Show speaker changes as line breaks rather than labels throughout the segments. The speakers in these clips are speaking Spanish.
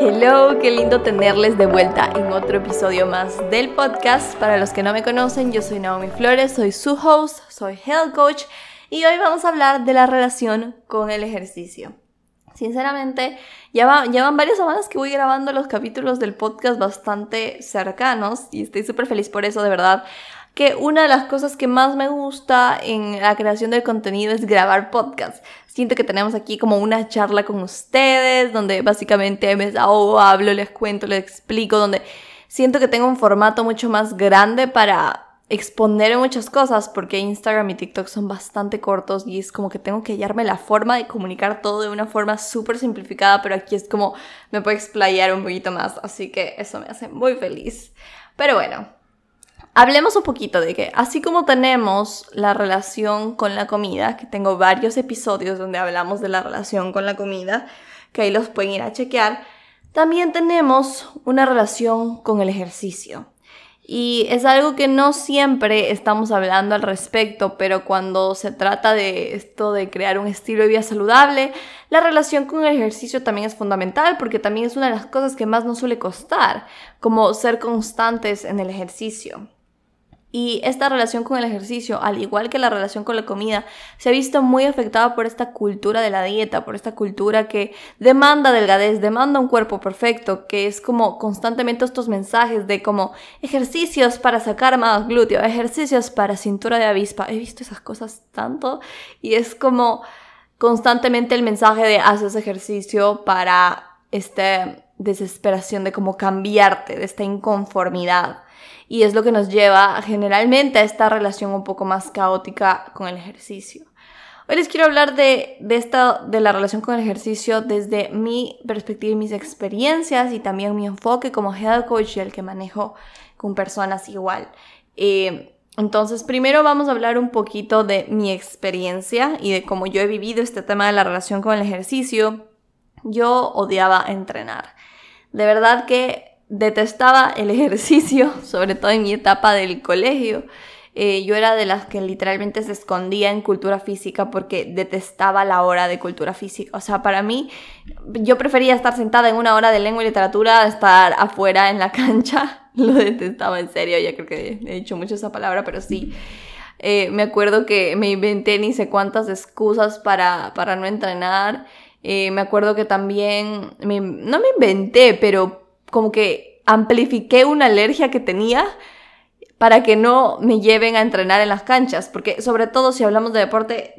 Hello, qué lindo tenerles de vuelta en otro episodio más del podcast. Para los que no me conocen, yo soy Naomi Flores, soy su host, soy health coach y hoy vamos a hablar de la relación con el ejercicio. Sinceramente, ya, van varias semanas que voy grabando los capítulos del podcast bastante cercanos y estoy súper feliz por eso, de verdad que una de las cosas que más me gusta en la creación del contenido es grabar podcast. Siento que tenemos aquí como una charla con ustedes, donde básicamente me desahogo, hablo, les cuento, les explico, donde siento que tengo un formato mucho más grande para exponer muchas cosas, porque Instagram y TikTok son bastante cortos y es como que tengo que hallarme la forma de comunicar todo de una forma súper simplificada, pero aquí es como me puedo explayar un poquito más, así que eso me hace muy feliz. Pero bueno, Hablemos un poquito de que así como tenemos la relación con la comida, que tengo varios episodios donde hablamos de la relación con la comida, que ahí los pueden ir a chequear, también tenemos una relación con el ejercicio. Y es algo que no siempre estamos hablando al respecto, pero cuando se trata de esto de crear un estilo de vida saludable, la relación con el ejercicio también es fundamental porque también es una de las cosas que más nos suele costar, como ser constantes en el ejercicio. Y esta relación con el ejercicio, al igual que la relación con la comida, se ha visto muy afectada por esta cultura de la dieta, por esta cultura que demanda delgadez, demanda un cuerpo perfecto, que es como constantemente estos mensajes de como ejercicios para sacar más glúteo, ejercicios para cintura de avispa. He visto esas cosas tanto y es como constantemente el mensaje de haces ejercicio para esta desesperación de como cambiarte, de esta inconformidad y es lo que nos lleva generalmente a esta relación un poco más caótica con el ejercicio. Hoy les quiero hablar de, esta, de la relación con el ejercicio desde mi perspectiva y mis experiencias y también mi enfoque como health coach y el que manejo con personas igual. Eh, entonces, primero vamos a hablar un poquito de mi experiencia y de cómo yo he vivido este tema de la relación con el ejercicio. Yo odiaba entrenar. De verdad que detestaba el ejercicio, sobre todo en mi etapa del colegio. Eh, yo era de las que literalmente se escondía en cultura física porque detestaba la hora de cultura física. O sea, para mí, yo prefería estar sentada en una hora de lengua y literatura a estar afuera en la cancha. Lo detestaba en serio, ya creo que he dicho mucho esa palabra, pero sí. Eh, me acuerdo que me inventé ni sé cuántas excusas para, para no entrenar. Eh, me acuerdo que también, no me inventé, pero como que amplifiqué una alergia que tenía para que no me lleven a entrenar en las canchas, porque sobre todo si hablamos de deporte,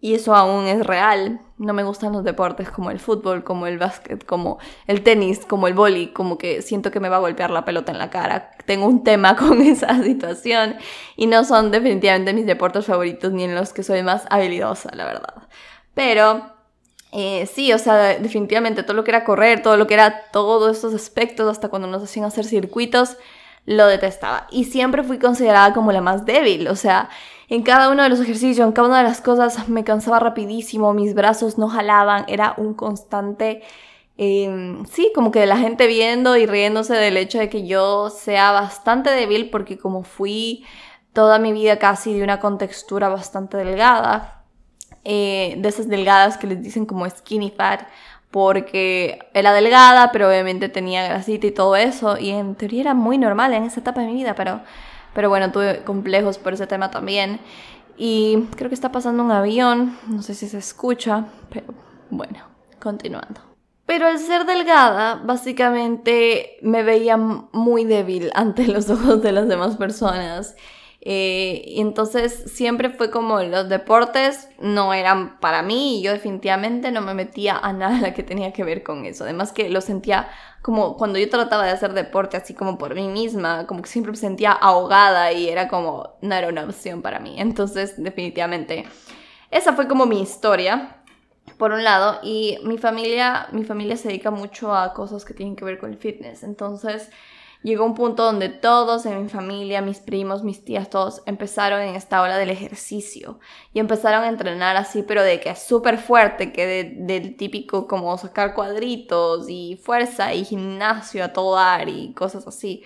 y eso aún es real, no me gustan los deportes como el fútbol, como el básquet, como el tenis, como el boli, como que siento que me va a golpear la pelota en la cara. Tengo un tema con esa situación y no son definitivamente mis deportes favoritos ni en los que soy más habilidosa, la verdad. Pero eh, sí, o sea, definitivamente todo lo que era correr, todo lo que era todos estos aspectos, hasta cuando nos hacían hacer circuitos, lo detestaba. Y siempre fui considerada como la más débil, o sea, en cada uno de los ejercicios, en cada una de las cosas me cansaba rapidísimo, mis brazos no jalaban, era un constante... Em, sí, como que la gente viendo y riéndose del hecho de que yo sea bastante débil porque como fui toda mi vida casi de una contextura bastante delgada, eh, de esas delgadas que les dicen como skinny fat, porque era delgada, pero obviamente tenía grasita y todo eso, y en teoría era muy normal en esa etapa de mi vida, pero, pero bueno, tuve complejos por ese tema también. Y creo que está pasando un avión, no sé si se escucha, pero bueno, continuando. Pero al ser delgada, básicamente me veía muy débil ante los ojos de las demás personas. Eh, y entonces siempre fue como los deportes no eran para mí y yo definitivamente no me metía a nada que tenía que ver con eso. Además que lo sentía como cuando yo trataba de hacer deporte así como por mí misma, como que siempre me sentía ahogada y era como no era una opción para mí. Entonces definitivamente esa fue como mi historia por un lado y mi familia mi familia se dedica mucho a cosas que tienen que ver con el fitness. Entonces llegó un punto donde todos en mi familia, mis primos, mis tías, todos empezaron en esta ola del ejercicio y empezaron a entrenar así, pero de que es súper fuerte, que del típico como sacar cuadritos y fuerza y gimnasio a todo dar y cosas así.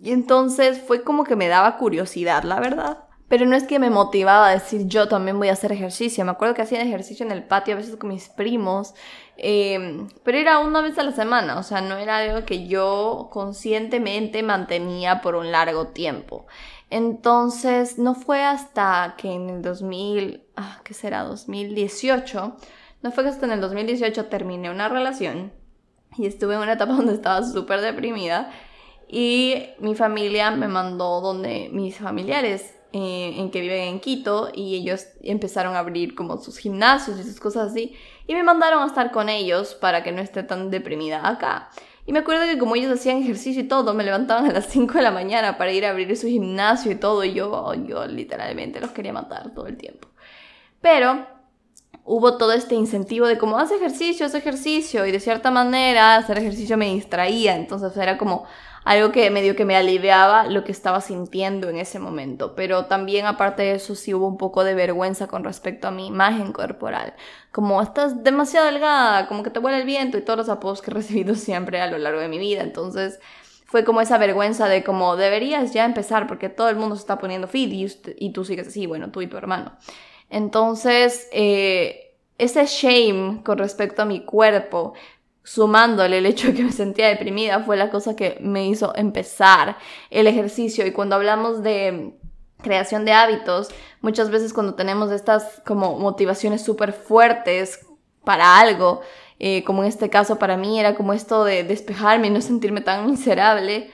Y entonces fue como que me daba curiosidad, la verdad. Pero no es que me motivaba a decir yo también voy a hacer ejercicio. Me acuerdo que hacía ejercicio en el patio a veces con mis primos. Em, pero era una vez a la semana. O sea, no era algo que yo conscientemente mantenía por un largo tiempo. Entonces, no fue hasta que en el 2000, ah, ¿qué será? 2018. No fue hasta en el 2018 terminé una relación y estuve en una etapa donde estaba súper deprimida y mi familia me mandó donde mis familiares eh, en que viven en Quito y ellos empezaron a abrir como sus gimnasios y sus cosas así y me mandaron a estar con ellos para que no esté tan deprimida acá. Y me acuerdo que como ellos hacían ejercicio y todo, me levantaban a las 5 de la mañana para ir a abrir su gimnasio y todo, y yo, yo literalmente los quería matar todo el tiempo. Pero hubo todo este incentivo de como hace ejercicio, hace ejercicio, y de cierta manera hacer ejercicio me distraía, entonces era como algo que medio que me aliviaba lo que estaba sintiendo en ese momento. Pero también aparte de eso sí hubo un poco de vergüenza con respecto a mi imagen corporal. Como estás demasiado delgada, como que te vuela el viento y todos los apodos que he recibido siempre a lo largo de mi vida. Entonces fue como esa vergüenza de como deberías ya empezar porque todo el mundo se está poniendo fit y, tú sigues así, bueno, tú y tu hermano. Entonces, eh, ese shame con respecto a mi cuerpo sumándole el hecho de que me sentía deprimida fue la cosa que me hizo empezar el ejercicio y cuando hablamos de creación de hábitos, muchas veces cuando tenemos estas como motivaciones súper fuertes para algo, eh, como en este caso para mí era como esto de despejarme y no sentirme tan miserable,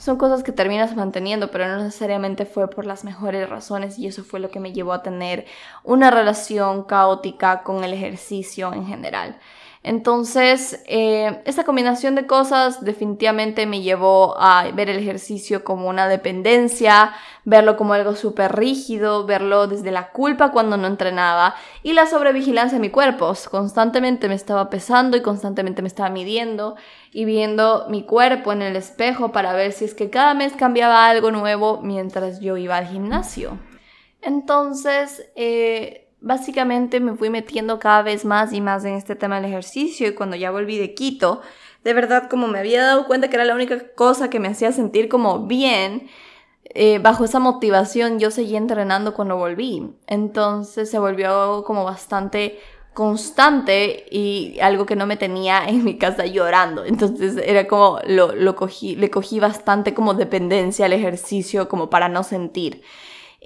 son cosas que terminas manteniendo, pero no necesariamente fue por las mejores razones y eso fue lo que me llevó a tener una relación caótica con el ejercicio en general. Entonces, eh, esta combinación de cosas definitivamente me llevó a ver el ejercicio como una dependencia, verlo como algo súper rígido, verlo desde la culpa cuando no entrenaba y la sobrevigilancia de mi cuerpo. Constantemente me estaba pesando y constantemente me estaba midiendo y viendo mi cuerpo en el espejo para ver si es que cada mes cambiaba algo nuevo mientras yo iba al gimnasio. Entonces, eh, básicamente me fui metiendo cada vez más y más en este tema del ejercicio y cuando ya volví de Quito, de verdad como me había dado cuenta que era la única cosa que me hacía sentir como bien, eh, bajo esa motivación yo seguí entrenando cuando volví. Entonces se volvió como bastante constante y algo que no me tenía en mi casa llorando. Entonces era como lo, lo cogí, le cogí bastante como dependencia al ejercicio como para no sentir.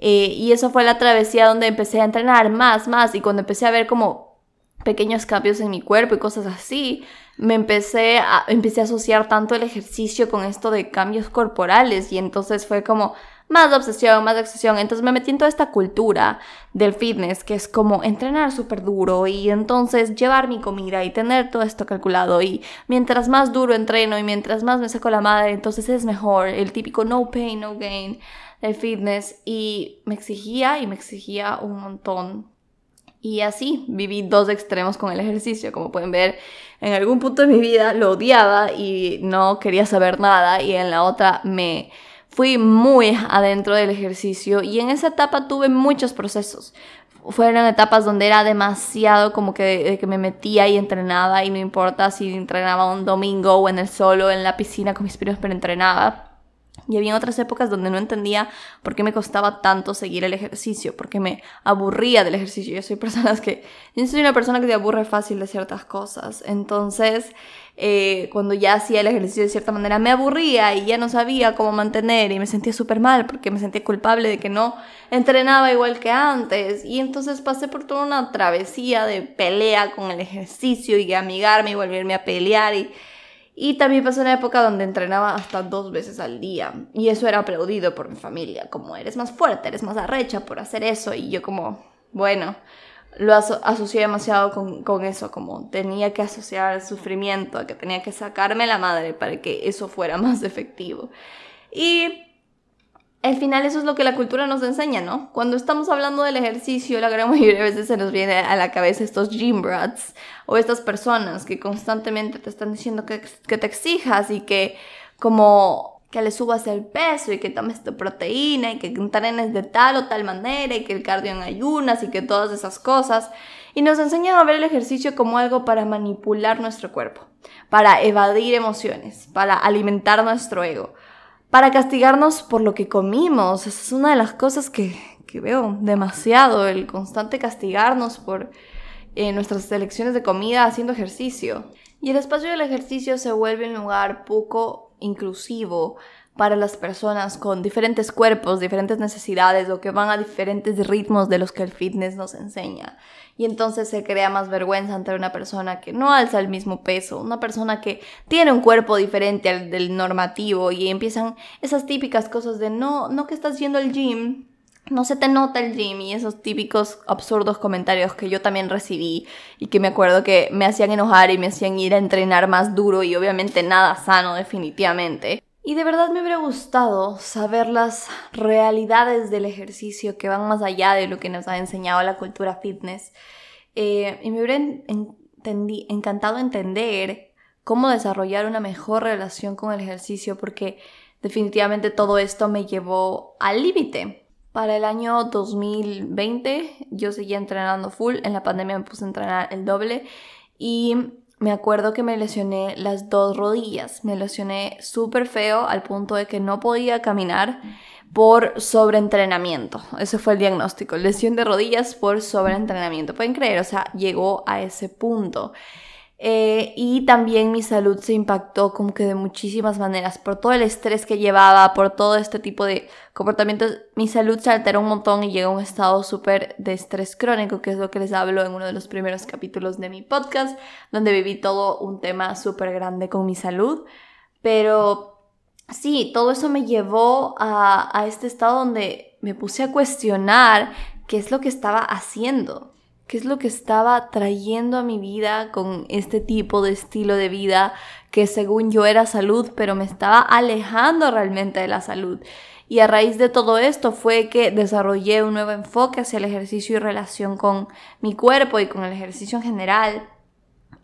Eh, y eso fue la travesía donde empecé a entrenar más, más. Y cuando empecé a ver como pequeños cambios en mi cuerpo y cosas así, me empecé a, empecé a asociar tanto el ejercicio con esto de cambios corporales. Y entonces fue como más obsesión, más obsesión. Entonces me metí en toda esta cultura del fitness, que es como entrenar súper duro y entonces llevar mi comida y tener todo esto calculado. Y mientras más duro entreno y mientras más me saco la madre, entonces es mejor. El típico no pain, no gain de fitness y me exigía y me exigía un montón. Y así viví dos extremos con el ejercicio. Como pueden ver, en algún punto de mi vida lo odiaba y no quería saber nada y en la otra me fui muy adentro del ejercicio y en esa etapa tuve muchos procesos. Fueron etapas donde era demasiado como que, que me metía y entrenaba y no importa si entrenaba un domingo o en el solo, en la piscina con mis primos, pero entrenaba y había otras épocas donde no entendía por qué me costaba tanto seguir el ejercicio, porque me aburría del ejercicio. Yo soy personas que, yo soy una persona que se aburre fácil de ciertas cosas. Entonces, eh, cuando ya hacía el ejercicio de cierta manera, me aburría y ya no sabía cómo mantener y me sentía súper mal porque me sentía culpable de que no entrenaba igual que antes. Y entonces pasé por toda una travesía de pelea con el ejercicio y amigarme y volverme a pelear y y también pasó una época donde entrenaba hasta dos veces al día. Y eso era aplaudido por mi familia, como eres más fuerte, eres más arrecha por hacer eso. Y yo como, bueno, lo asocié demasiado con, con, eso, como tenía que asociar el sufrimiento, que tenía que sacarme la madre para que eso fuera más efectivo. Y al final eso es lo que la cultura nos enseña, ¿no? Cuando estamos hablando del ejercicio, la gran mayoría de veces se nos viene a la cabeza estos gym brats o estas personas que constantemente te están diciendo que, que te exijas y que como que le subas el peso y que tomes tu proteína y que entrenes de tal o tal manera y que el cardio en ayunas y que todas esas cosas. Y nos enseñan a ver el ejercicio como algo para manipular nuestro cuerpo, para evadir emociones, para alimentar nuestro ego para castigarnos por lo que comimos. Esa es una de las cosas que, veo demasiado, el constante castigarnos por eh, nuestras elecciones de comida haciendo ejercicio. Y el espacio del ejercicio se vuelve un lugar poco inclusivo para las personas con diferentes cuerpos, diferentes necesidades o que van a diferentes ritmos de los que el fitness nos enseña. Y entonces se crea más vergüenza ante una persona que no alza el mismo peso, una persona que tiene un cuerpo diferente al del normativo y empiezan esas típicas cosas de no, no que estás yendo al gym, no se te nota el gym y esos típicos absurdos comentarios que yo también recibí y que me acuerdo que me hacían enojar y me hacían ir a entrenar más duro y obviamente nada sano definitivamente. Y de verdad me hubiera gustado saber las realidades del ejercicio que van más allá de lo que nos ha enseñado la cultura fitness. Eh, y me hubiera encantado entender cómo desarrollar una mejor relación con el ejercicio porque definitivamente todo esto me llevó al límite. Para el año 2020 yo seguía entrenando full, en la pandemia me puse a entrenar el doble y me acuerdo que me lesioné las dos rodillas. Me lesioné súper feo al punto de que no podía caminar por sobreentrenamiento. Ese fue el diagnóstico. Lesión de rodillas por sobreentrenamiento. Pueden creer, o sea, llegó a ese punto. Eh, y también mi salud se impactó como que de muchísimas maneras, por todo el estrés que llevaba, por todo este tipo de comportamientos, mi salud se alteró un montón y llegó a un estado súper de estrés crónico, que es lo que les hablo en uno de los primeros capítulos de mi podcast, donde viví todo un tema súper grande con mi salud. Pero sí, todo eso me llevó a, a este estado donde me puse a cuestionar qué es lo que estaba haciendo qué es lo que estaba trayendo a mi vida con este tipo de estilo de vida que según yo era salud, pero me estaba alejando realmente de la salud. Y a raíz de todo esto fue que desarrollé un nuevo enfoque hacia el ejercicio y relación con mi cuerpo y con el ejercicio en general.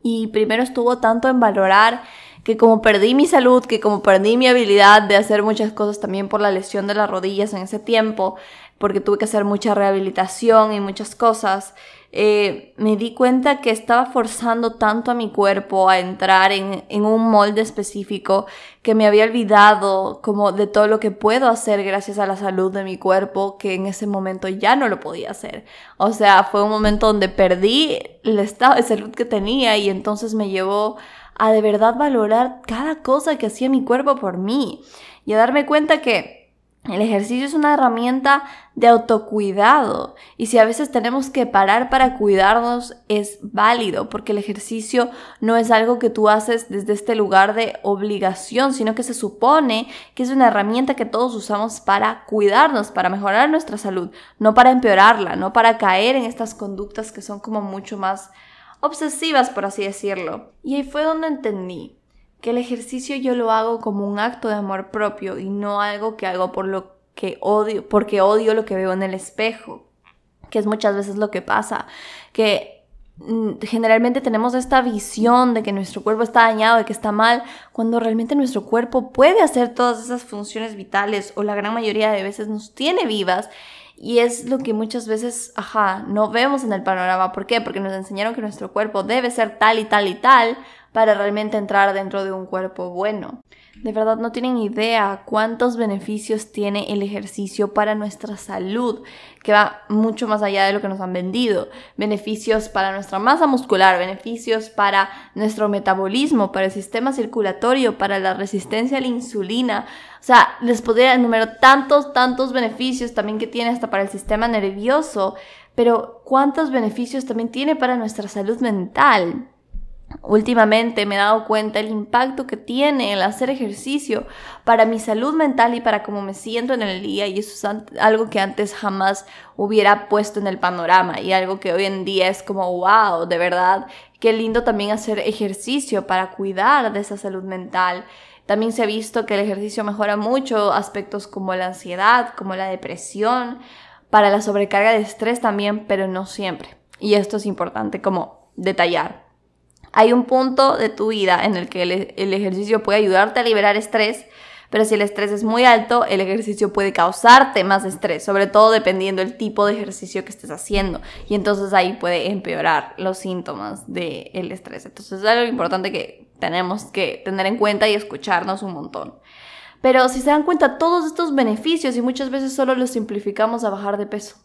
Y primero estuvo tanto en valorar que como perdí mi salud, que como perdí mi habilidad de hacer muchas cosas también por la lesión de las rodillas en ese tiempo, porque tuve que hacer mucha rehabilitación y muchas cosas, eh, me di cuenta que estaba forzando tanto a mi cuerpo a entrar en, en, un molde específico que me había olvidado como de todo lo que puedo hacer gracias a la salud de mi cuerpo que en ese momento ya no lo podía hacer. O sea, fue un momento donde perdí el estado de salud que tenía y entonces me llevó a de verdad valorar cada cosa que hacía mi cuerpo por mí y a darme cuenta que el ejercicio es una herramienta de autocuidado y si a veces tenemos que parar para cuidarnos es válido porque el ejercicio no es algo que tú haces desde este lugar de obligación, sino que se supone que es una herramienta que todos usamos para cuidarnos, para mejorar nuestra salud, no para empeorarla, no para caer en estas conductas que son como mucho más obsesivas, por así decirlo. Y ahí fue donde entendí que el ejercicio yo lo hago como un acto de amor propio y no algo que hago por lo que odio, porque odio lo que veo en el espejo, que es muchas veces lo que pasa, que mm, generalmente tenemos esta visión de que nuestro cuerpo está dañado, de que está mal, cuando realmente nuestro cuerpo puede hacer todas esas funciones vitales o la gran mayoría de veces nos tiene vivas y es lo que muchas veces, ajá, no vemos en el panorama. ¿Por qué? Porque nos enseñaron que nuestro cuerpo debe ser tal y tal y tal para realmente entrar dentro de un cuerpo bueno. De verdad no tienen idea cuántos beneficios tiene el ejercicio para nuestra salud, que va mucho más allá de lo que nos han vendido. Beneficios para nuestra masa muscular, beneficios para nuestro metabolismo, para el sistema circulatorio, para la resistencia a la insulina. O sea, les podría enumerar tantos, tantos beneficios también que tiene hasta para el sistema nervioso, pero cuántos beneficios también tiene para nuestra salud mental. Últimamente me he dado cuenta el impacto que tiene el hacer ejercicio para mi salud mental y para cómo me siento en el día y eso es algo que antes jamás hubiera puesto en el panorama y algo que hoy en día es como wow, de verdad, qué lindo también hacer ejercicio para cuidar de esa salud mental. También se ha visto que el ejercicio mejora mucho aspectos como la ansiedad, como la depresión, para la sobrecarga de estrés también, pero no siempre. Y esto es importante como detallar. Hay un punto de tu vida en el que el, ejercicio puede ayudarte a liberar estrés, pero si el estrés es muy alto, el ejercicio puede causarte más estrés, sobre todo dependiendo del tipo de ejercicio que estés haciendo. Y entonces ahí puede empeorar los síntomas del estrés. Entonces es algo importante que tenemos que tener en cuenta y escucharnos un montón. Pero si se dan cuenta, todos estos beneficios y muchas veces solo los simplificamos a bajar de peso.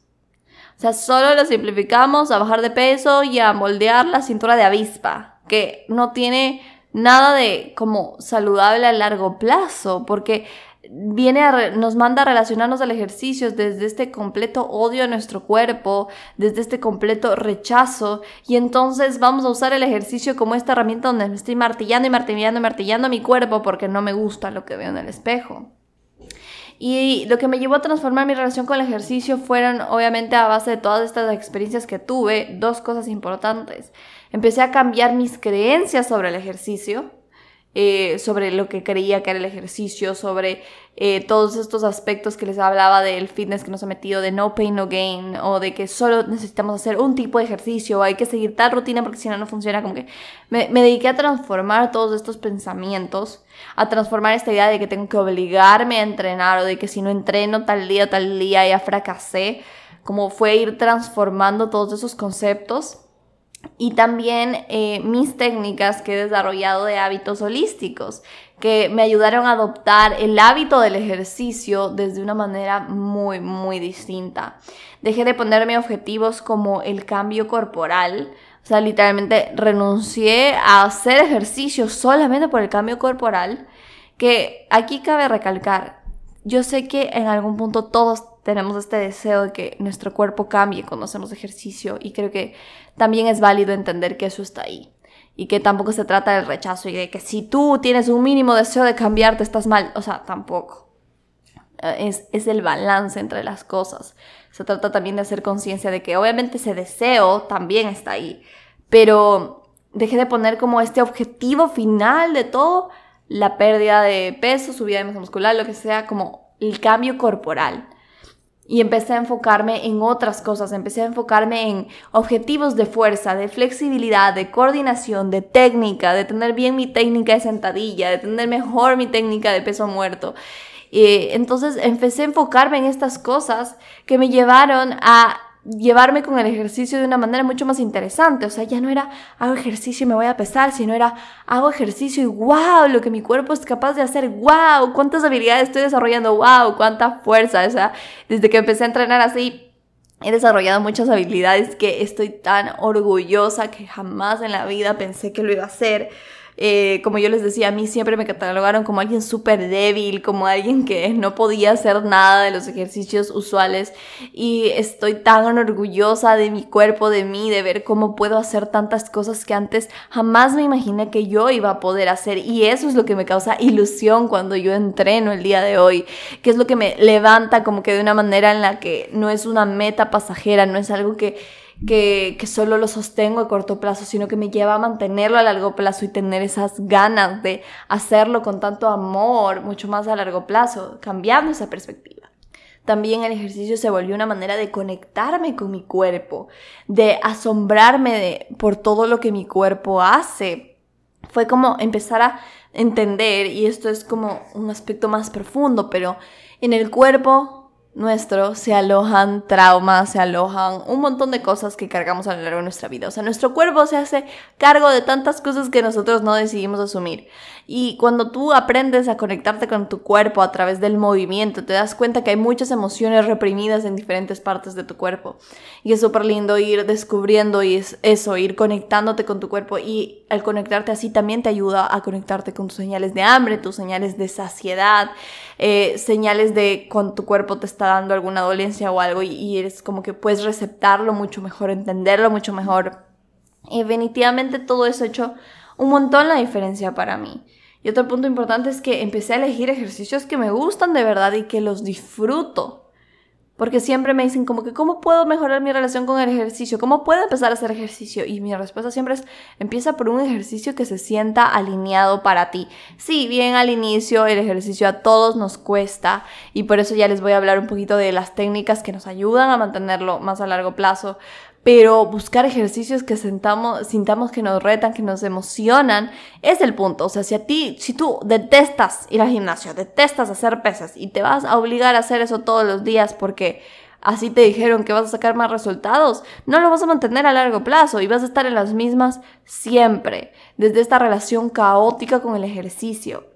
O sea, solo los simplificamos a bajar de peso y a moldear la cintura de avispa, que no tiene nada de como saludable a largo plazo, porque viene a, nos manda a relacionarnos al ejercicio desde este completo odio a nuestro cuerpo, desde este completo rechazo, y entonces vamos a usar el ejercicio como esta herramienta donde me estoy martillando y martillando y martillando mi cuerpo porque no me gusta lo que veo en el espejo. Y lo que me llevó a transformar mi relación con el ejercicio fueron, obviamente, a base de todas estas experiencias que tuve, dos cosas importantes. Empecé a cambiar mis creencias sobre el ejercicio, eh, sobre lo que creía que era el ejercicio, sobre eh, todos estos aspectos que les hablaba del fitness que nos ha metido, de no pain, no gain, o de que solo necesitamos hacer un tipo de ejercicio, o hay que seguir tal rutina porque si no, no funciona. Como que me, me dediqué a transformar todos estos pensamientos, a transformar esta idea de que tengo que obligarme a entrenar, o de que si no entreno tal día tal día ya fracasé, como fue ir transformando todos esos conceptos y también eh, mis técnicas que he desarrollado de hábitos holísticos, que me ayudaron a adoptar el hábito del ejercicio desde una manera muy, muy distinta. Dejé de ponerme objetivos como el cambio corporal, o sea, literalmente renuncié a hacer ejercicio solamente por el cambio corporal, que aquí cabe recalcar, yo sé que en algún punto todos tenemos este deseo de que nuestro cuerpo cambie cuando hacemos ejercicio y creo que también es válido entender que eso está ahí y que tampoco se trata del rechazo y de que si tú tienes un mínimo deseo de cambiarte estás mal, o sea, tampoco. Eh, es, es el balance entre las cosas. Se trata también de hacer conciencia de que obviamente ese deseo también está ahí, pero deje de poner como este objetivo final de todo, la pérdida de peso, subida de masa muscular, lo que sea, como el cambio corporal y empecé a enfocarme en otras cosas, empecé a enfocarme en objetivos de fuerza, de flexibilidad, de coordinación, de técnica, de tener bien mi técnica de sentadilla, de tener mejor mi técnica de peso muerto. Y entonces empecé a enfocarme en estas cosas que me llevaron a llevarme con el ejercicio de una manera mucho más interesante. O sea, ya no era hago ejercicio y me voy a pesar, sino era hago ejercicio y wow, lo que mi cuerpo es capaz de hacer, wow, cuántas habilidades estoy desarrollando, wow, cuánta fuerza. O sea, desde que empecé a entrenar así, he desarrollado muchas habilidades que estoy tan orgullosa que jamás en la vida pensé que lo iba a hacer. Eh, como yo les decía, a mí siempre me catalogaron como alguien súper débil, como alguien que no podía hacer nada de los ejercicios usuales. Y estoy tan orgullosa de mi cuerpo, de mí, de ver cómo puedo hacer tantas cosas que antes jamás me imaginé que yo iba a poder hacer. Y eso es lo que me causa ilusión cuando yo entreno el día de hoy, que es lo que me levanta como que de una manera en la que no es una meta pasajera, no es algo que que, solo lo sostengo a corto plazo, sino que me lleva a mantenerlo a largo plazo y tener esas ganas de hacerlo con tanto amor, mucho más a largo plazo, cambiando esa perspectiva. También el ejercicio se volvió una manera de conectarme con mi cuerpo, de asombrarme de, por todo lo que mi cuerpo hace. Fue como empezar a entender, y esto es como un aspecto más profundo, pero en el cuerpo nuestro se alojan traumas, se alojan un montón de cosas que cargamos a lo largo de nuestra vida. O sea, nuestro cuerpo se hace cargo de tantas cosas que nosotros no decidimos asumir. Y cuando tú aprendes a conectarte con tu cuerpo a través del movimiento, te das cuenta que hay muchas emociones reprimidas en diferentes partes de tu cuerpo. Y es súper lindo ir descubriendo y es eso, ir conectándote con tu cuerpo. Y al conectarte así también te ayuda a conectarte con tus señales de hambre, tus señales de saciedad, eh, señales de cuando tu cuerpo te está dando alguna dolencia o algo y, y eres como que puedes receptarlo mucho mejor, entenderlo mucho mejor. Y definitivamente todo eso ha hecho un montón la diferencia para mí. Y otro punto importante es que empecé a elegir ejercicios que me gustan de verdad y que los disfruto. Porque siempre me dicen como que, ¿cómo puedo mejorar mi relación con el ejercicio? ¿Cómo puedo empezar a hacer ejercicio? Y mi respuesta siempre es, empieza por un ejercicio que se sienta alineado para ti. Sí, bien al inicio el ejercicio a todos nos cuesta y por eso ya les voy a hablar un poquito de las técnicas que nos ayudan a mantenerlo más a largo plazo pero buscar ejercicios que sentamos, sintamos que nos retan, que nos emocionan, es el punto. O sea, si a ti, si tú detestas ir al gimnasio, detestas hacer pesas y te vas a obligar a hacer eso todos los días porque así te dijeron que vas a sacar más resultados, no lo vas a mantener a largo plazo y vas a estar en las mismas siempre, desde esta relación caótica con el ejercicio.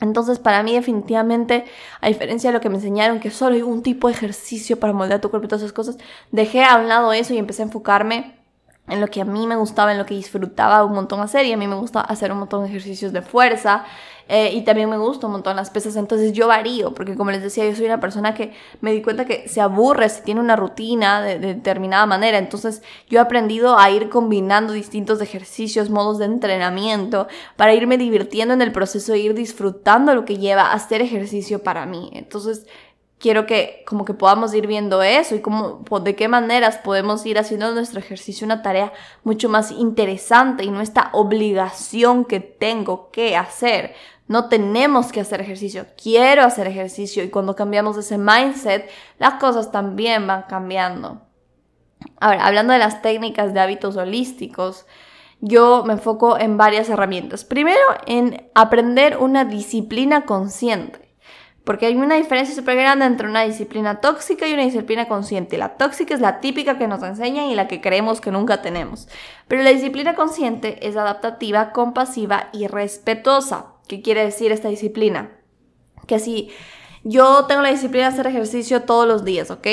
Entonces, para mí definitivamente, a diferencia de lo que me enseñaron, que solo hay un tipo de ejercicio para moldear tu cuerpo y todas esas cosas, dejé a un lado eso y empecé a enfocarme en lo que a mí me gustaba, en lo que disfrutaba un montón hacer. Y a mí me gusta hacer un montón de ejercicios de fuerza eh, y también me gusta un montón las pesas, entonces yo varío, porque como les decía, yo soy una persona que me di cuenta que se aburre si tiene una rutina de, de determinada manera, entonces yo he aprendido a ir combinando distintos ejercicios, modos de entrenamiento, para irme divirtiendo en el proceso e ir disfrutando lo que lleva a hacer ejercicio para mí, entonces quiero que como que podamos ir viendo eso y cómo, de qué maneras podemos ir haciendo nuestro ejercicio una tarea mucho más interesante y no esta obligación que tengo que hacer. No tenemos que hacer ejercicio, quiero hacer ejercicio y cuando cambiamos ese mindset, las cosas también van cambiando. Ahora, hablando de las técnicas de hábitos holísticos, yo me enfoco en varias herramientas. Primero, en aprender una disciplina consciente. Porque hay una diferencia súper grande entre una disciplina tóxica y una disciplina consciente. La tóxica es la típica que nos enseñan y la que creemos que nunca tenemos. Pero la disciplina consciente es adaptativa, compasiva y respetuosa. ¿Qué quiere decir esta disciplina? Que si yo tengo la disciplina de hacer ejercicio todos los días, ¿ok?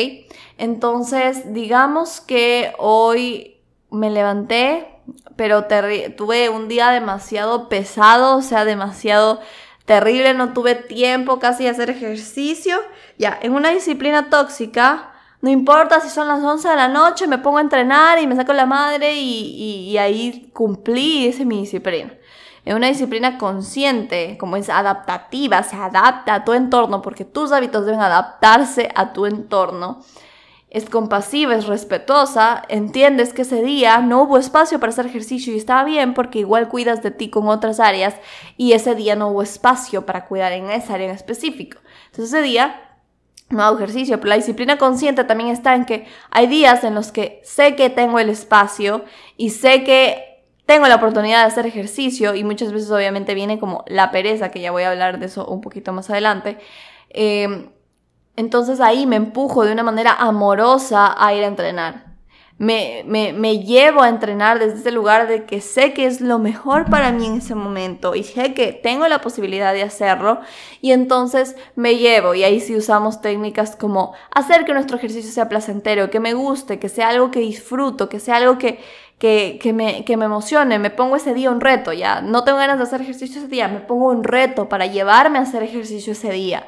Entonces, digamos que hoy me levanté, pero tuve un día demasiado pesado, o sea, demasiado terrible, no tuve tiempo casi de hacer ejercicio. Ya, en una disciplina tóxica, no importa si son las 11 de la noche, me pongo a entrenar y me saco la madre y, y, ahí cumplí, esa es mi disciplina. En una disciplina consciente, como es adaptativa, se adapta a tu entorno porque tus hábitos deben adaptarse a tu entorno es compasiva, es respetuosa, entiendes que ese día no hubo espacio para hacer ejercicio y está bien porque igual cuidas de ti con otras áreas y ese día no hubo espacio para cuidar en esa área en específico. Entonces ese día no hago ejercicio, pero la disciplina consciente también está en que hay días en los que sé que tengo el espacio y sé que tengo la oportunidad de hacer ejercicio y muchas veces obviamente viene como la pereza, que ya voy a hablar de eso un poquito más adelante. Eh, entonces ahí me empujo de una manera amorosa a ir a entrenar. Me, me, me, llevo a entrenar desde ese lugar de que sé que es lo mejor para mí en ese momento y sé que tengo la posibilidad de hacerlo y entonces me llevo y ahí sí usamos técnicas como hacer que nuestro ejercicio sea placentero, que me guste, que sea algo que disfruto, que sea algo que, que, que, me, que me emocione, me pongo ese día un reto, ya no tengo ganas de hacer ejercicio ese día, me pongo un reto para llevarme a hacer ejercicio ese día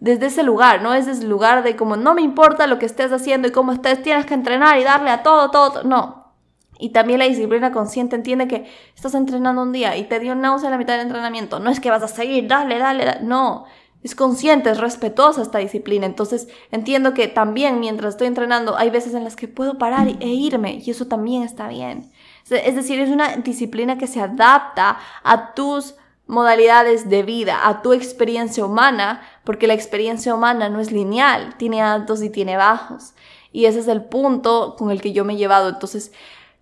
desde ese lugar, ¿no? Es desde el lugar de como no me importa lo que estés haciendo y cómo estés, tienes que entrenar y darle a todo, todo, no. Y también la disciplina consciente entiende que estás entrenando un día y te dio náusea a la mitad del entrenamiento. No es que vas a seguir, dale, dale, dale. no. Es consciente, es respetuosa esta disciplina. Entonces entiendo que también mientras estoy entrenando hay veces en las que puedo parar e irme y eso también está bien. Es decir, es una disciplina que se adapta a tus modalidades de vida, a tu experiencia humana, porque la experiencia humana no es lineal, tiene altos y tiene bajos. Y ese es el punto con el que yo me he llevado. Entonces,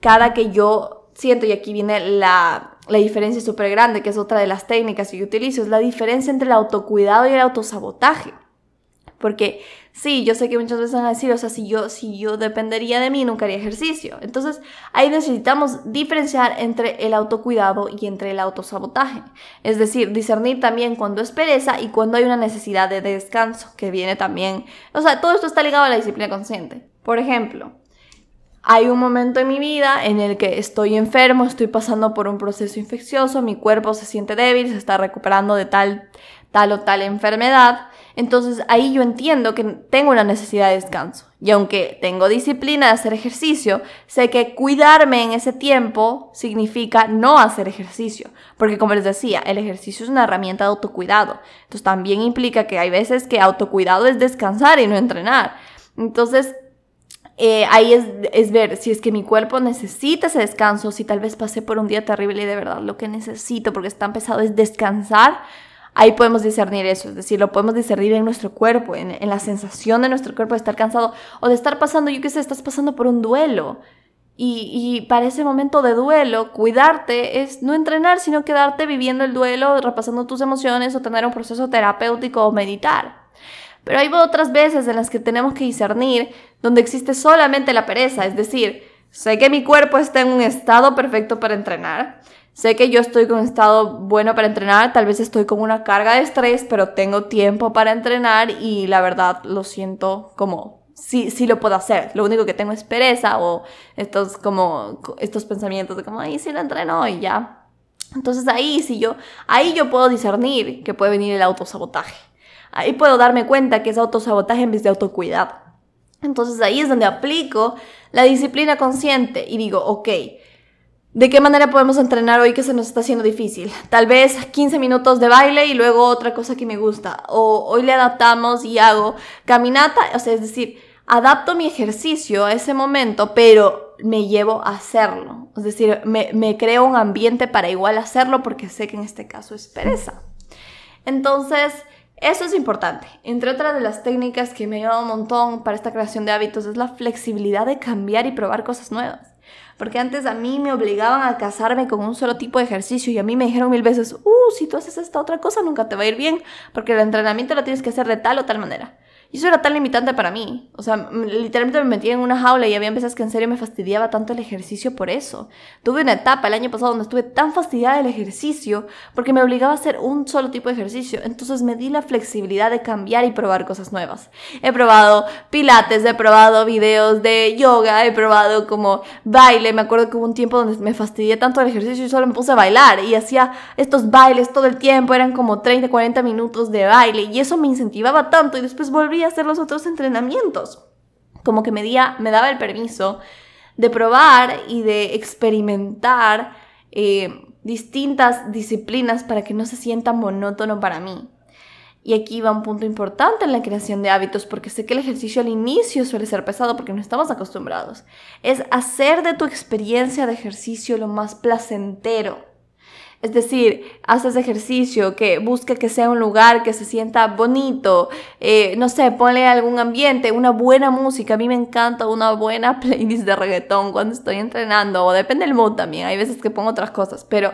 cada que yo siento, y aquí viene la, la diferencia súper grande, que es otra de las técnicas que yo utilizo, es la diferencia entre el autocuidado y el autosabotaje. Porque sí, yo sé que muchas veces van a decir, o sea, si yo, si yo dependería de mí, nunca haría ejercicio. Entonces, ahí necesitamos diferenciar entre el autocuidado y entre el autosabotaje. Es decir, discernir también cuando es pereza y cuando hay una necesidad de descanso, que viene también. O sea, todo esto está ligado a la disciplina consciente. Por ejemplo, hay un momento en mi vida en el que estoy enfermo, estoy pasando por un proceso infeccioso, mi cuerpo se siente débil, se está recuperando de tal, tal o tal enfermedad entonces ahí yo entiendo que tengo una necesidad de descanso. Y aunque tengo disciplina de hacer ejercicio, sé que cuidarme en ese tiempo significa no hacer ejercicio. Porque como les decía, el ejercicio es una herramienta de autocuidado. Entonces también implica que hay veces que autocuidado es descansar y no entrenar. Entonces eh, ahí es, es, ver si es que mi cuerpo necesita ese descanso, si tal vez pasé por un día terrible y de verdad lo que necesito porque es tan pesado es descansar ahí podemos discernir eso, es decir, lo podemos discernir en nuestro cuerpo, en, la sensación de nuestro cuerpo de estar cansado o de estar pasando, yo qué sé, estás pasando por un duelo. Y, para ese momento de duelo, cuidarte es no entrenar, sino quedarte viviendo el duelo, repasando tus emociones o tener un proceso terapéutico o meditar. Pero hay otras veces en las que tenemos que discernir donde existe solamente la pereza, es decir, sé que mi cuerpo está en un estado perfecto para entrenar. Sé que yo estoy con un estado bueno para entrenar, tal vez estoy con una carga de estrés, pero tengo tiempo para entrenar y la verdad lo siento como sí, sí lo puedo hacer. Lo único que tengo es pereza o estos como estos pensamientos de como, ay, sí lo entreno y ya. Entonces ahí sí yo, ahí yo puedo discernir que puede venir el autosabotaje. Ahí puedo darme cuenta que es autosabotaje en vez de autocuidado. Entonces ahí es donde aplico la disciplina consciente y digo, ok, ¿De qué manera podemos entrenar hoy que se nos está haciendo difícil? Tal vez 15 minutos de baile y luego otra cosa que me gusta. O hoy le adaptamos y hago caminata, o sea, es decir, adapto mi ejercicio a ese momento, pero me llevo a hacerlo. Es decir, me, me creo un ambiente para igual hacerlo porque sé que en este caso es pereza. Entonces, eso es importante. Entre otras de las técnicas que me ayudan un montón para esta creación de hábitos es la flexibilidad de cambiar y probar cosas nuevas. Porque antes a mí me obligaban a casarme con un solo tipo de ejercicio y a mí me dijeron mil veces, uh, si tú haces esta otra cosa nunca te va a ir bien, porque el entrenamiento lo tienes que hacer de tal o tal manera. Y eso era tan limitante para mí. O sea, literalmente me metía en una jaula y había veces que en serio me fastidiaba tanto el ejercicio por eso. Tuve una etapa el año pasado donde estuve tan fastidiada del ejercicio porque me obligaba a hacer un solo tipo de ejercicio. Entonces me di la flexibilidad de cambiar y probar cosas nuevas. He probado pilates, he probado videos de yoga, he probado como baile. Me acuerdo que hubo un tiempo donde me fastidié tanto del ejercicio y solo me puse a bailar y hacía estos bailes todo el tiempo. Eran como 30, 40 minutos de baile y eso me incentivaba tanto y después volví hacer los otros entrenamientos. Como que me, me daba el permiso de probar y de experimentar eh, distintas disciplinas para que no se sienta monótono para mí. Y aquí va un punto importante en la creación de hábitos, porque sé que el ejercicio al inicio suele ser pesado porque no estamos acostumbrados. Es hacer de tu experiencia de ejercicio lo más placentero es decir, haces ejercicio, que busque que sea un lugar que se sienta bonito, eh, no sé, ponle algún ambiente, una buena música. A mí me encanta una buena playlist de reggaetón cuando estoy entrenando, o depende del mood también, hay veces que pongo otras cosas, pero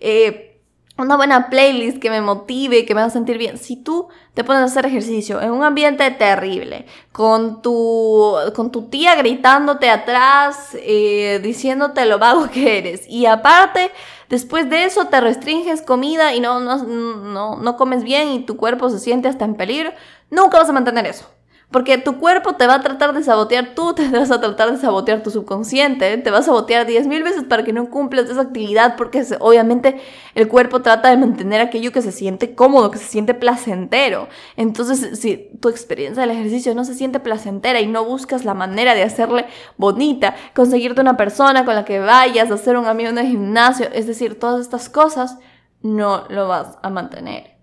eh, una buena playlist que me motive, que me haga sentir bien. Si tú te pones a hacer ejercicio en un ambiente terrible, con tu, con tu tía gritándote atrás, eh, diciéndote lo vago que eres, y aparte, después de eso te restringes comida y no, no, no, no comes bien y tu cuerpo se siente hasta en peligro, nunca vas a mantener eso. Porque tu cuerpo te va a tratar de sabotear, tú te vas a tratar de sabotear tu subconsciente, te va a sabotear 10.000 veces para que no cumplas esa actividad, porque obviamente el cuerpo trata de mantener aquello que se siente cómodo, que se siente placentero. Entonces, si tu experiencia del ejercicio no se siente placentera y no buscas la manera de hacerle bonita, conseguirte una persona con la que vayas, hacer un amigo en el gimnasio, es decir, todas estas cosas, no lo vas a mantener.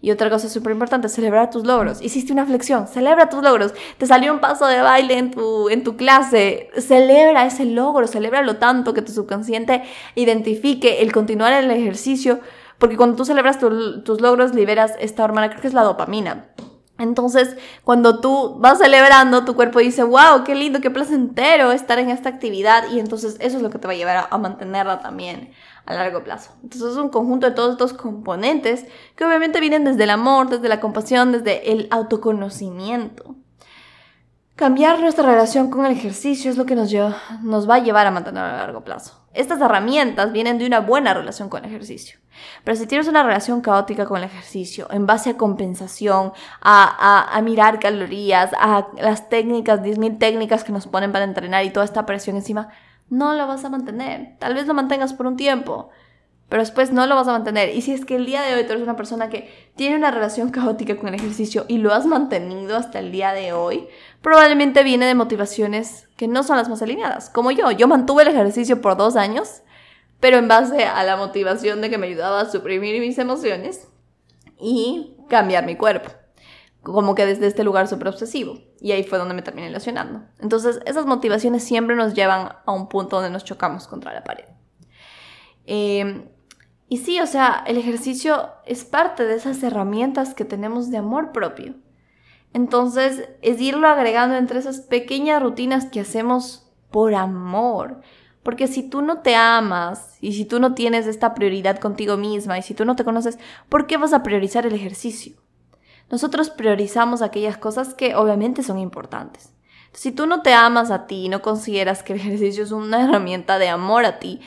Y otra cosa súper importante, celebrar tus logros. Hiciste una flexión, celebra tus logros. Te salió un paso de baile en tu, en tu clase, celebra ese logro, celébralo tanto que tu subconsciente identifique el continuar el ejercicio, porque cuando tú celebras tus logros liberas esta hormona, creo que es la dopamina. Entonces, cuando tú vas celebrando, tu cuerpo dice, wow, qué lindo, qué placentero estar en esta actividad y entonces eso es lo que te va a llevar a mantenerla también a largo plazo. Entonces es un conjunto de todos estos componentes que obviamente vienen desde el amor, desde la compasión, desde el autoconocimiento. Cambiar nuestra relación con el ejercicio es lo que nos, nos va a llevar a mantener a largo plazo. Estas herramientas vienen de una buena relación con el ejercicio. Pero si tienes una relación caótica con el ejercicio, en base a compensación, a, a, mirar calorías, a las técnicas, 10.000 técnicas que nos ponen para entrenar y toda esta presión encima, no lo vas a mantener. Tal vez lo mantengas por un tiempo, pero después no lo vas a mantener. Y si es que el día de hoy tú eres una persona que tiene una relación caótica con el ejercicio y lo has mantenido hasta el día de hoy, probablemente viene de motivaciones que no son las más alineadas. Como yo, yo mantuve el ejercicio por dos años, pero en base a la motivación de que me ayudaba a suprimir mis emociones y cambiar mi cuerpo como que desde este lugar súper obsesivo. Y ahí fue donde me terminé lesionando. Entonces, esas motivaciones siempre nos llevan a un punto donde nos chocamos contra la pared. Em, y sí, o sea, el ejercicio es parte de esas herramientas que tenemos de amor propio. Entonces, es irlo agregando entre esas pequeñas rutinas que hacemos por amor. Porque si tú no te amas y si tú no tienes esta prioridad contigo misma y si tú no te conoces, ¿por qué vas a priorizar el ejercicio? Nosotros priorizamos aquellas cosas que obviamente son importantes. Si tú no te amas a ti, no consideras que el ejercicio es una herramienta de amor a ti,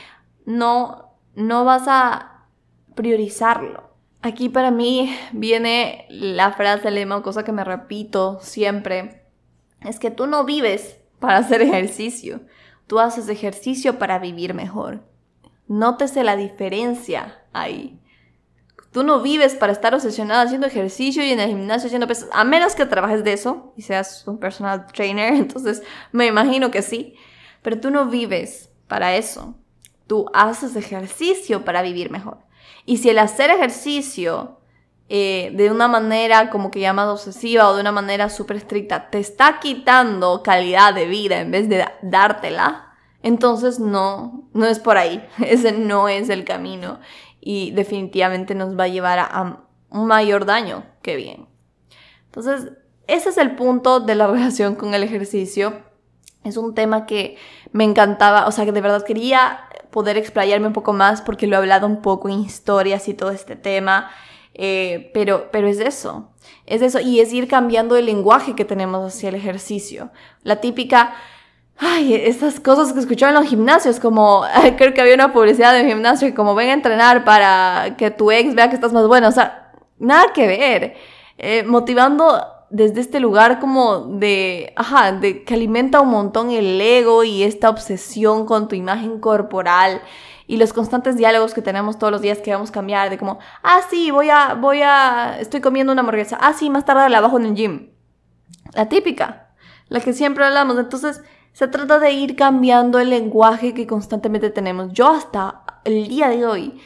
no, no vas a priorizarlo. Aquí para mí viene la frase, lema, cosa que me repito siempre, es que tú no vives para hacer ejercicio, tú haces ejercicio para vivir mejor. Nótese la diferencia ahí. Tú no vives para estar obsesionado haciendo ejercicio y en el gimnasio haciendo pesas, a menos que trabajes de eso y seas un personal trainer, entonces me imagino que sí. Pero tú no vives para eso. Tú haces ejercicio para vivir mejor. Y si el hacer ejercicio eh, de una manera como que llamas obsesiva o de una manera súper estricta te está quitando calidad de vida en vez de dártela, entonces no, no es por ahí. Ese no es el camino y definitivamente nos va a llevar a, un mayor daño que bien. Entonces, ese es el punto de la relación con el ejercicio. Es un tema que me encantaba, o sea, que de verdad quería poder explayarme un poco más porque lo he hablado un poco en historias y todo este tema, eh, pero, pero es eso, es eso, y es ir cambiando el lenguaje que tenemos hacia el ejercicio. La típica, ay, esas cosas que escuchaba en los gimnasios, como creo que había una publicidad de gimnasio como ven a entrenar para que tu ex vea que estás más bueno, o sea, nada que ver, eh, motivando desde este lugar como de, ajá, de que alimenta un montón el ego y esta obsesión con tu imagen corporal y los constantes diálogos que tenemos todos los días que vamos a cambiar de como, ah, sí, voy a, voy a, estoy comiendo una hamburguesa, ah, sí, más tarde la bajo en el gym. La típica, la que siempre hablamos. Entonces, se trata de ir cambiando el lenguaje que constantemente tenemos. Yo hasta el día de hoy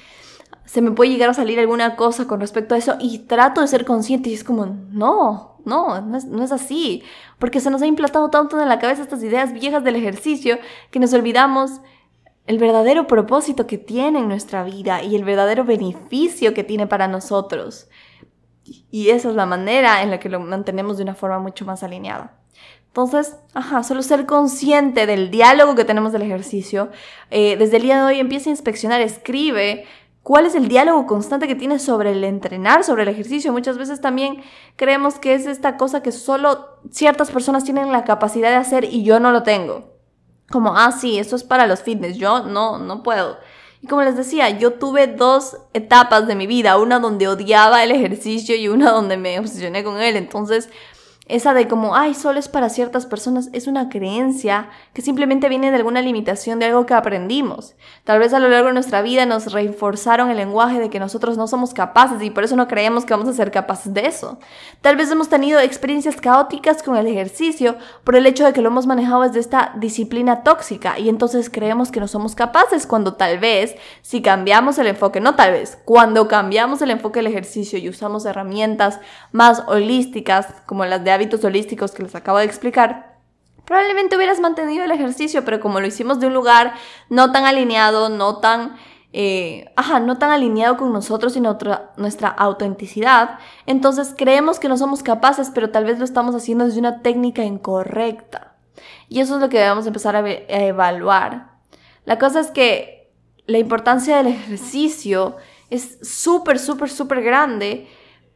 se me puede llegar a salir alguna cosa con respecto a eso y trato de ser consciente y es como, no, no, no es, no así. Porque se nos ha implantado tanto en la cabeza estas ideas viejas del ejercicio que nos olvidamos el verdadero propósito que tiene en nuestra vida y el verdadero beneficio que tiene para nosotros. Y esa es la manera en la que lo mantenemos de una forma mucho más alineada. Entonces, ajá, solo ser consciente del diálogo que tenemos del ejercicio. Eh, desde el día de hoy empieza a inspeccionar, escribe cuál es el diálogo constante que tienes sobre el entrenar, sobre el ejercicio. Muchas veces también creemos que es esta cosa que solo ciertas personas tienen la capacidad de hacer y yo no lo tengo. Como, ah, sí, eso es para los fitness, yo no, no puedo. Y como les decía, yo tuve dos etapas de mi vida, una donde odiaba el ejercicio y una donde me obsesioné con él. Entonces, esa de como, ay, solo es para ciertas personas, es una creencia que simplemente viene de alguna limitación de algo que aprendimos. Tal vez a lo largo de nuestra vida nos reforzaron el lenguaje de que nosotros no somos capaces y por eso no creemos que vamos a ser capaces de eso. Tal vez hemos tenido experiencias caóticas con el ejercicio por el hecho de que lo hemos manejado desde esta disciplina tóxica y entonces creemos que no somos capaces cuando tal vez si cambiamos el enfoque, no tal vez, cuando cambiamos el enfoque del ejercicio y usamos herramientas más holísticas como las de hábitos holísticos que les acabo de explicar, probablemente hubieras mantenido el ejercicio, pero como lo hicimos de un lugar no tan alineado, no tan, eh, ajá, no tan alineado con nosotros y nuestra, autenticidad, entonces creemos que no somos capaces, pero tal vez lo estamos haciendo desde una técnica incorrecta. Y eso es lo que debemos empezar a, a evaluar. La cosa es que la importancia del ejercicio es súper, súper, súper grande,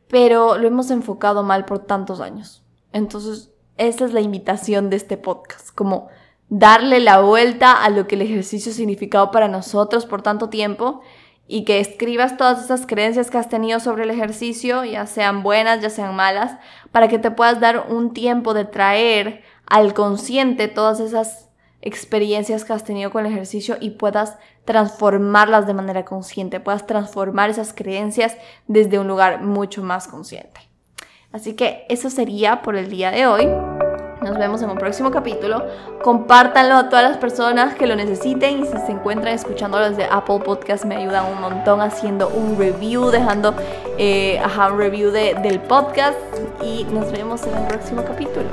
pero lo hemos enfocado mal por tantos años. Entonces, esa es la invitación de este podcast, como darle la vuelta a lo que el ejercicio ha significado para nosotros por tanto tiempo y que escribas todas esas creencias que has tenido sobre el ejercicio, ya sean buenas, ya sean malas, para que te puedas dar un tiempo de traer al consciente todas esas experiencias que has tenido con el ejercicio y puedas transformarlas de manera consciente, puedas transformar esas creencias desde un lugar mucho más consciente. Así que eso sería por el día de hoy. Nos vemos en un próximo capítulo. Compártanlo a todas las personas que lo necesiten y si se encuentran escuchando desde Apple Podcast me ayudan un montón haciendo un review, dejando eh, un review del podcast y nos vemos en un próximo capítulo.